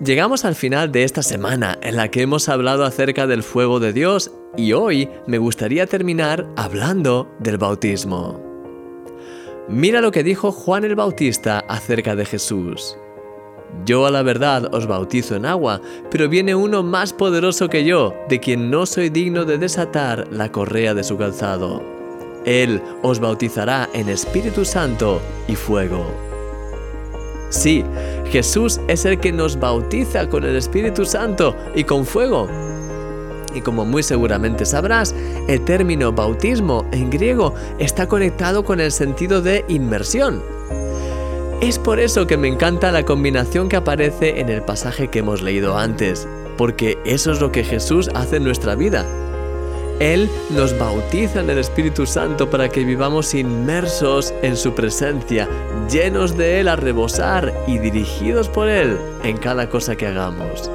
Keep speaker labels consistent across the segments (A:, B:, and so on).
A: Llegamos al final de esta semana en la que hemos hablado acerca del fuego de Dios y hoy me gustaría terminar hablando del bautismo. Mira lo que dijo Juan el Bautista acerca de Jesús. Yo a la verdad os bautizo en agua, pero viene uno más poderoso que yo, de quien no soy digno de desatar la correa de su calzado. Él os bautizará en Espíritu Santo y fuego. Sí, Jesús es el que nos bautiza con el Espíritu Santo y con fuego. Y como muy seguramente sabrás, el término bautismo en griego está conectado con el sentido de inmersión. Es por eso que me encanta la combinación que aparece en el pasaje que hemos leído antes, porque eso es lo que Jesús hace en nuestra vida. Él nos bautiza en el Espíritu Santo para que vivamos inmersos en su presencia, llenos de Él a rebosar y dirigidos por Él en cada cosa que hagamos.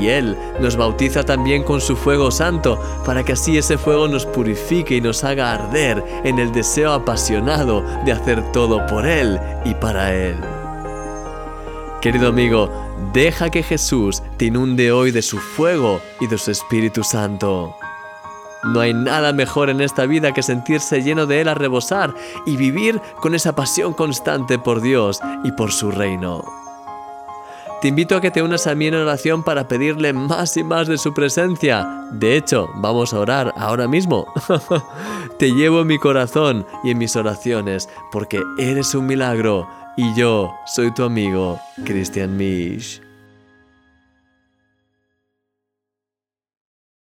A: Y Él nos bautiza también con su fuego santo, para que así ese fuego nos purifique y nos haga arder en el deseo apasionado de hacer todo por Él y para Él. Querido amigo, deja que Jesús te inunde hoy de su fuego y de su Espíritu Santo. No hay nada mejor en esta vida que sentirse lleno de Él a rebosar y vivir con esa pasión constante por Dios y por su reino. Te invito a que te unas a mí en oración para pedirle más y más de su presencia. De hecho, vamos a orar ahora mismo. te llevo en mi corazón y en mis oraciones porque eres un milagro y yo soy tu amigo, Christian Misch.